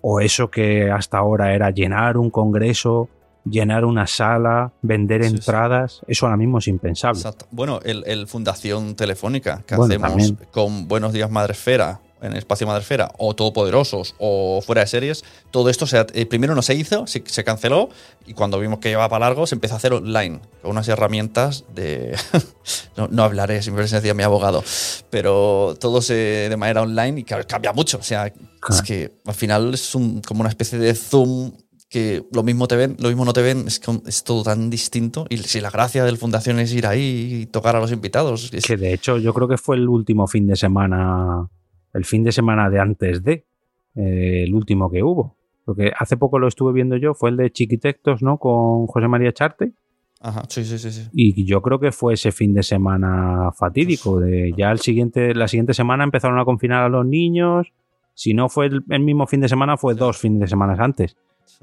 o eso que hasta ahora era llenar un congreso, llenar una sala, vender entradas, eso ahora mismo es impensable. Bueno, el, Fundación Telefónica que hacemos con Buenos Días Madresfera, en Espacio Madresfera, o Todopoderosos, o Fuera de Series, todo esto se, eh, primero no se hizo, se, se, canceló, y cuando vimos que llevaba para largo, se empezó a hacer online, con unas herramientas de... no, hablaré, siempre se decía mi abogado, pero todo se, de manera online y cambia mucho, o sea, es que al final es como una especie de Zoom que lo mismo te ven, lo mismo no te ven, es, es todo tan distinto. Y si la gracia del Fundación es ir ahí y tocar a los invitados. Es... Que de hecho yo creo que fue el último fin de semana, el fin de semana de antes de, eh, el último que hubo. Porque hace poco lo estuve viendo yo, fue el de Chiquitectos, ¿no? Con José María Charte. Ajá, sí, sí, sí, sí. Y yo creo que fue ese fin de semana fatídico. De ya el siguiente, la siguiente semana empezaron a confinar a los niños. Si no fue el, el mismo fin de semana, fue dos fines de semana antes.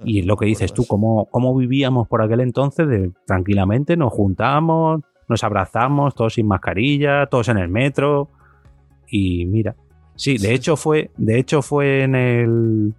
Y lo que dices tú, cómo, cómo vivíamos por aquel entonces, de, tranquilamente nos juntamos, nos abrazamos, todos sin mascarilla, todos en el metro. Y mira, sí, de hecho fue, de hecho fue en el,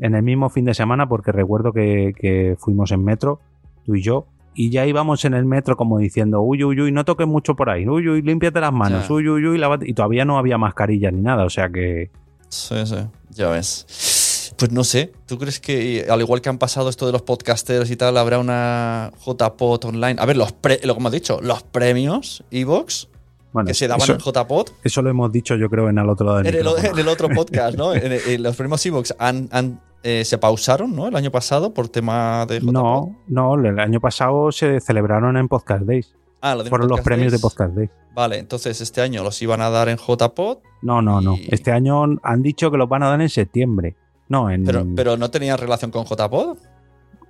en el mismo fin de semana, porque recuerdo que, fuimos en metro, tú y yo, y ya íbamos en el metro como diciendo, uy, uy, uy, no toques mucho por ahí, uy, uy, límpiate las manos, uy, uy, uy, y todavía no había mascarilla ni nada, o sea que... Sí, sí, ya ves. Pues no sé, ¿tú crees que al igual que han pasado esto de los podcasters y tal, habrá una JPod online? A ver, los lo como has dicho, los premios Evox bueno, que se daban en JPod. Eso lo hemos dicho yo creo en el otro lado del en, el, en el, otro podcast, ¿no? en, los premios Evox han, eh, se pausaron, ¿no? El año pasado por tema de JPod. No, no, el año pasado se celebraron en Podcast Days. Ah, lo Fueron los premios de Podcast Days. Vale, entonces este año los iban a dar en JPod. No, no, no. Este año han dicho que los van a dar en septiembre. No, en... pero, pero no tenía relación con JPod.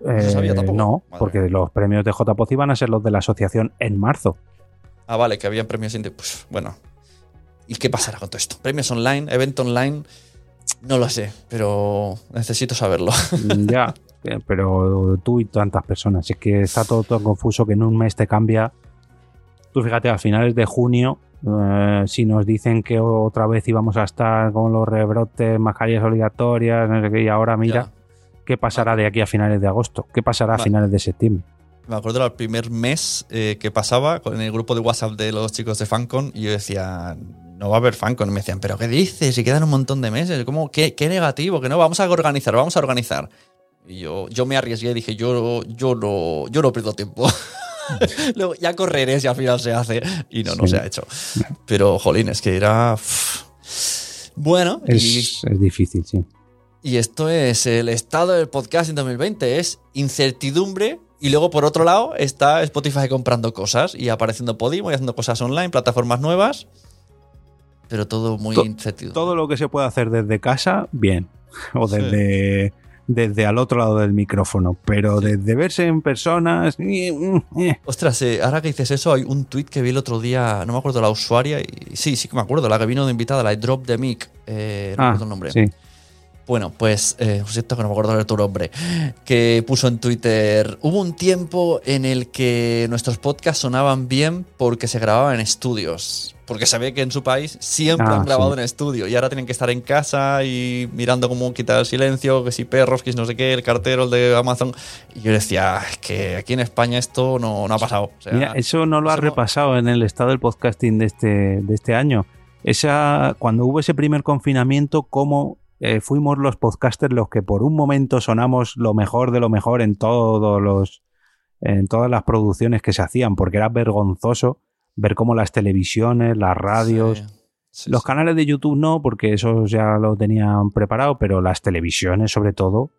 Eh, no, porque los premios de JPod iban a ser los de la asociación en marzo. Ah, vale, que habían premios. Pues bueno. ¿Y qué pasará con todo esto? ¿Premios online? ¿Evento online? No lo sé, pero necesito saberlo. ya, eh, pero tú y tantas personas. Es que está todo tan confuso que en un mes te cambia. Tú fíjate, a finales de junio eh, si nos dicen que otra vez íbamos a estar con los rebrotes, mascarillas obligatorias, no sé qué, y ahora mira, ¿qué pasará de aquí a finales de agosto? ¿Qué pasará a finales de septiembre? Me acuerdo del primer mes eh, que pasaba en el grupo de WhatsApp de los chicos de Fancon y yo decía, no va a haber Fancon. Y me decían, ¿pero qué dices? Y quedan un montón de meses. ¿Cómo? ¿Qué, qué negativo? Que no, vamos a organizar, vamos a organizar. Y yo, yo me arriesgué y dije, yo, yo, no, yo no pierdo tiempo. Luego ya correré si al final se hace. Y no, no se ha hecho. Pero, jolín, es que era. Bueno. Es, difícil, sí. Y esto es el estado del podcast en 2020. Es incertidumbre. Y luego, por otro lado, está Spotify comprando cosas y apareciendo Podimo y haciendo cosas online, plataformas nuevas. Pero todo muy incertidumbre. Todo lo que se puede hacer desde casa, bien. O desde desde al otro lado del micrófono, pero desde verse en personas. Mm, eh. Ostras, eh, ahora que dices eso, hay un tweet que vi el otro día, no me acuerdo la usuaria, y sí, sí que me acuerdo, la que vino de invitada, la de Drop the Mic, eh, no me ah, acuerdo el nombre. Sí. Bueno, pues, eh, siento que no me acuerdo de tu nombre, que puso en Twitter, hubo un tiempo en el que nuestros podcasts sonaban bien porque se grababan en estudios, porque sabía que en su país siempre ah, han grabado en estudio y ahora tienen que estar en casa y mirando cómo quitar el silencio, que si perros, que si no sé qué, el cartero, el de Amazon. Y yo decía, es que aquí en España esto no, no ha pasado. Mira, eso no lo ha repasado en el estado del podcasting de este, de este año. Esa, cuando hubo ese primer confinamiento, cómo eh, fuimos los podcasters los que por un momento sonamos lo mejor de lo mejor en todos los en todas las producciones que se hacían, porque era vergonzoso ver cómo las televisiones, las radios, los canales de YouTube no, porque eso ya lo tenían preparado, pero las televisiones sobre todo,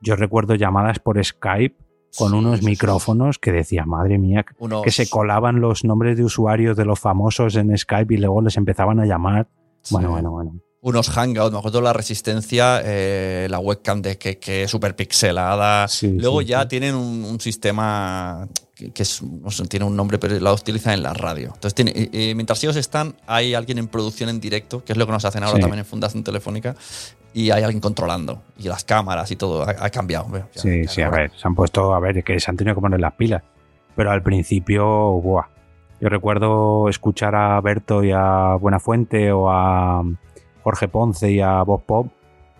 yo recuerdo llamadas por Skype con unos micrófonos que decía, madre mía, que se colaban los nombres de usuarios de los famosos en Skype y luego les empezaban a llamar. Bueno, bueno, bueno. Unos hangouts, me acuerdo la resistencia, eh, la webcam de que, que es súper pixelada. Sí, Luego sí, ya sí. tienen un, un sistema que, que es, no sé, tiene un nombre, pero la utilizan en la radio. Entonces, tiene, mientras ellos están, hay alguien en producción en directo, que es lo que nos hacen ahora también en Fundación Telefónica, y hay alguien controlando. Y las cámaras y todo ha, ha cambiado. Ya- Sí, ya sí, a ver, se han puesto, a ver, que se han tenido que poner las pilas. Pero al principio, buah. Yo recuerdo escuchar a Berto y a Buenafuente o a Jorge Ponce y a Bob Pop,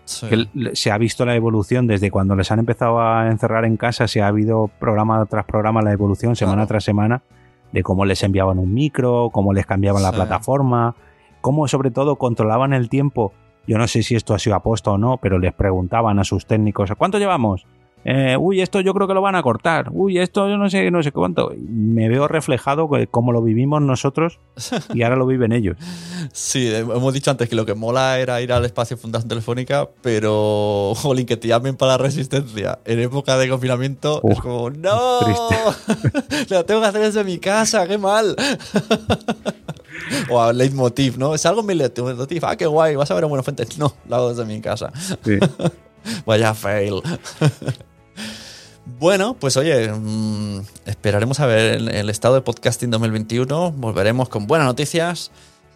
Sí. que l- se ha visto la evolución desde cuando les han empezado a encerrar en casa, se ha habido programa tras programa la evolución, semana Claro. tras semana, de cómo les enviaban un micro, cómo les cambiaban la plataforma, cómo sobre todo controlaban el tiempo. Yo no sé si esto ha sido aposta o no, pero les preguntaban a sus técnicos, ¿cuánto llevamos? Eh, uy, esto yo creo que lo van a cortar. Uy, esto yo no sé, no sé cuánto. Me veo reflejado cómo lo vivimos nosotros y ahora lo viven ellos. Sí, eh, hemos dicho antes que lo que mola era ir al espacio Fundación Telefónica, pero, jolín, que te llamen para la resistencia en época de confinamiento es Uf, como, ¡no! Lo tengo que hacer desde mi casa, qué mal. o a Leitmotiv, ¿no? Es algo mi Leitmotiv, ah, qué guay, vas a ver a Buena Fuente. No, lo hago desde mi casa. Sí. Vaya fail. Bueno, pues oye, mm, esperaremos a ver el, el estado de podcasting 2021. Volveremos con buenas noticias,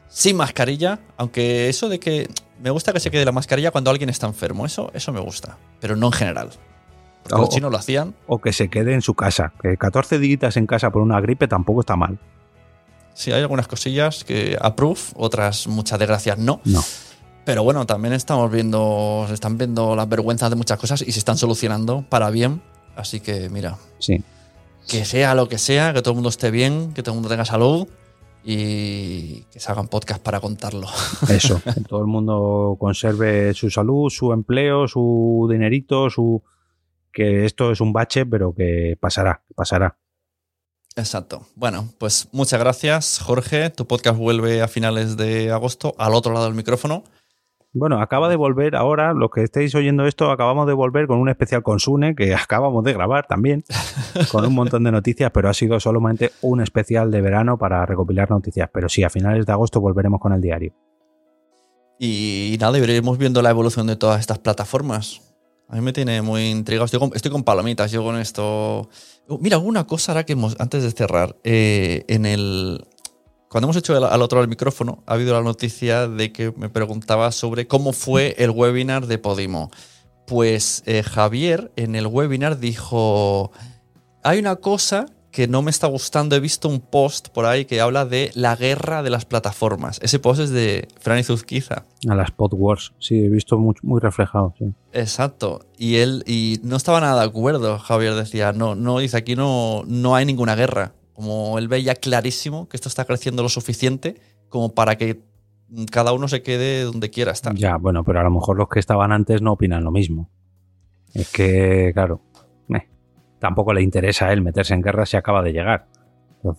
sin mascarilla, aunque eso de que me gusta que se quede la mascarilla cuando alguien está enfermo, eso, eso me gusta, pero no en general. Porque O- los chinos lo hacían. O que se quede en su casa. Que 14 días en casa por una gripe tampoco está mal. Sí, hay algunas cosillas que approve, otras muchas desgracias no. No. Pero bueno, también estamos viendo, se están viendo las vergüenzas de muchas cosas y se están solucionando para bien. Así que mira, Sí. que sea lo que sea, que todo el mundo esté bien, que todo el mundo tenga salud y que se hagan podcast para contarlo. Eso. que todo el mundo conserve su salud, su empleo, su dinerito, su. Que esto es un bache, pero que pasará, pasará. Exacto. Bueno, pues muchas gracias, Jorge. Tu podcast vuelve a finales de agosto al otro lado del micrófono. Bueno, acaba de volver ahora, los que estéis oyendo esto, acabamos de volver con un especial con Sune, que acabamos de grabar también, con un montón de noticias, pero ha sido solamente un especial de verano para recopilar noticias. Pero sí, a finales de agosto volveremos con el diario. Y nada, iremos viendo la evolución de todas estas plataformas. A mí me tiene muy intrigado. Estoy con, estoy con palomitas, yo con esto. Uh, Mira, una cosa ahora que hemos, antes de cerrar, eh, en el. Cuando hemos hecho el- al otro lado del micrófono, ha habido la noticia de que me preguntaba sobre cómo fue el webinar de Podimo. Pues eh, Javier en el webinar dijo: Hay una cosa que no me está gustando. He visto un post por ahí que habla de la guerra de las plataformas. Ese post es de Franny Zuzquiza. A las Pod Wars, sí, he visto muy, muy reflejado. sí. Exacto. Y él y no estaba nada de acuerdo. Javier decía, no, no, dice aquí no, no hay ninguna guerra. Como él veía clarísimo que esto está creciendo lo suficiente como para que cada uno se quede donde quiera estar. Ya, bueno, pero a lo mejor los que estaban antes no opinan lo mismo. Es que, claro, eh, tampoco le interesa a él meterse en guerra si acaba de llegar.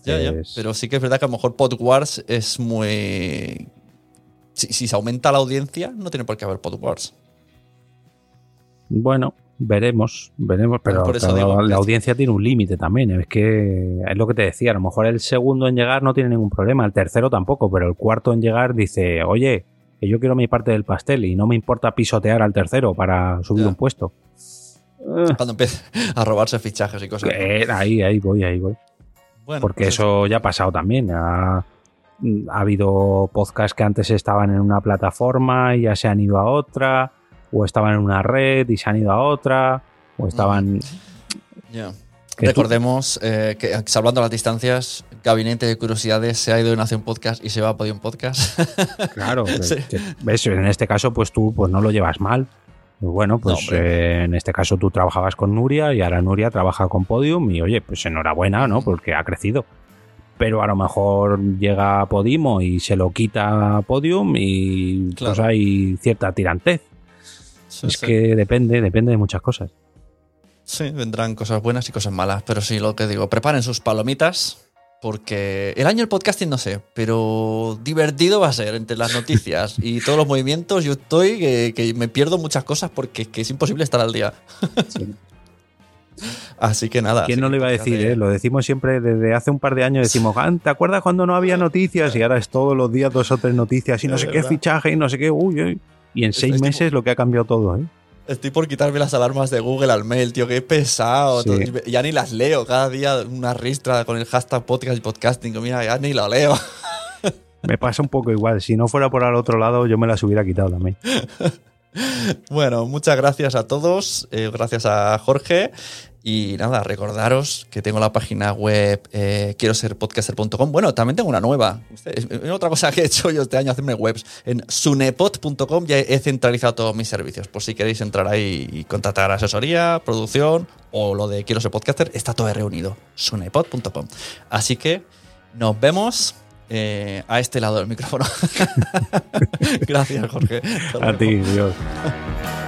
Ya, ya. Entonces, Pero sí que es verdad que a lo mejor Podwars es muy. Si, si se aumenta la audiencia, no tiene por qué haber Podwars. Bueno, veremos, veremos, pero Por eso claro, digo la audiencia tiene un límite también. Es que es lo que te decía, a lo mejor el segundo en llegar no tiene ningún problema, el tercero tampoco, pero el cuarto en llegar dice, oye, que yo quiero mi parte del pastel y no me importa pisotear al tercero para subir Ya. un puesto. Eh, Cuando empiece a robarse fichajes y cosas. que- ahí, ahí voy, ahí voy. Bueno, Porque pues eso ya ha pasado también. Ha, ha habido podcasts que antes estaban en una plataforma y ya se han ido a otra, o estaban en una red y se han ido a otra, o estaban... Tú- Recordemos eh, que, salvando las distancias, Gabinete de Curiosidades se ha ido de Nación Podcast y se va a Podium Podcast. Claro, Sí. que- en este caso pues tú pues no lo llevas mal. Pues bueno, pues eh, en este caso tú trabajabas con Nuria y ahora Nuria trabaja con Podium y oye, pues enhorabuena, ¿no? Porque ha crecido. Pero a lo mejor llega Podimo y se lo quita Podium y pues hay cierta tirantez. Sí, es sí. que depende, depende de muchas cosas. Sí, vendrán cosas buenas y cosas malas, pero sí, lo que digo, preparen sus palomitas, porque el año del podcasting no sé, pero divertido va a ser entre las noticias y todos los movimientos. Yo estoy que, que me pierdo muchas cosas porque es que es imposible estar al día. Así que nada. ¿Quién no lo iba a decir? Eh? Lo decimos siempre desde hace un par de años. Decimos, ah, ¿te acuerdas cuando no había noticias? Y ahora es todos los días dos o tres noticias y no sé qué fichaje y no sé qué. Uy, Y en seis meses lo que ha cambiado todo, ¿eh? Estoy por quitarme las alarmas de Google al mail, tío, qué pesado. Ya ni las leo. Cada día una ristra con el hashtag podcast y podcasting. Mira, ya ni lo leo. Me pasa un poco igual. Si no fuera por al otro lado, yo me las hubiera quitado también. bueno, muchas gracias a todos. Eh, gracias a Jorge. Y nada, recordaros que tengo la página web eh, quiero ser podcaster.com. Bueno, también tengo una nueva. otra cosa que he hecho yo este año, hacerme webs. En sunepod.com ya he centralizado todos mis servicios. Por si queréis entrar ahí y contratar asesoría, producción o lo de quiero ser podcaster, está todo reunido. sunepod.com. Así que nos vemos eh, a este lado del micrófono. Gracias, Jorge. A ti, Dios.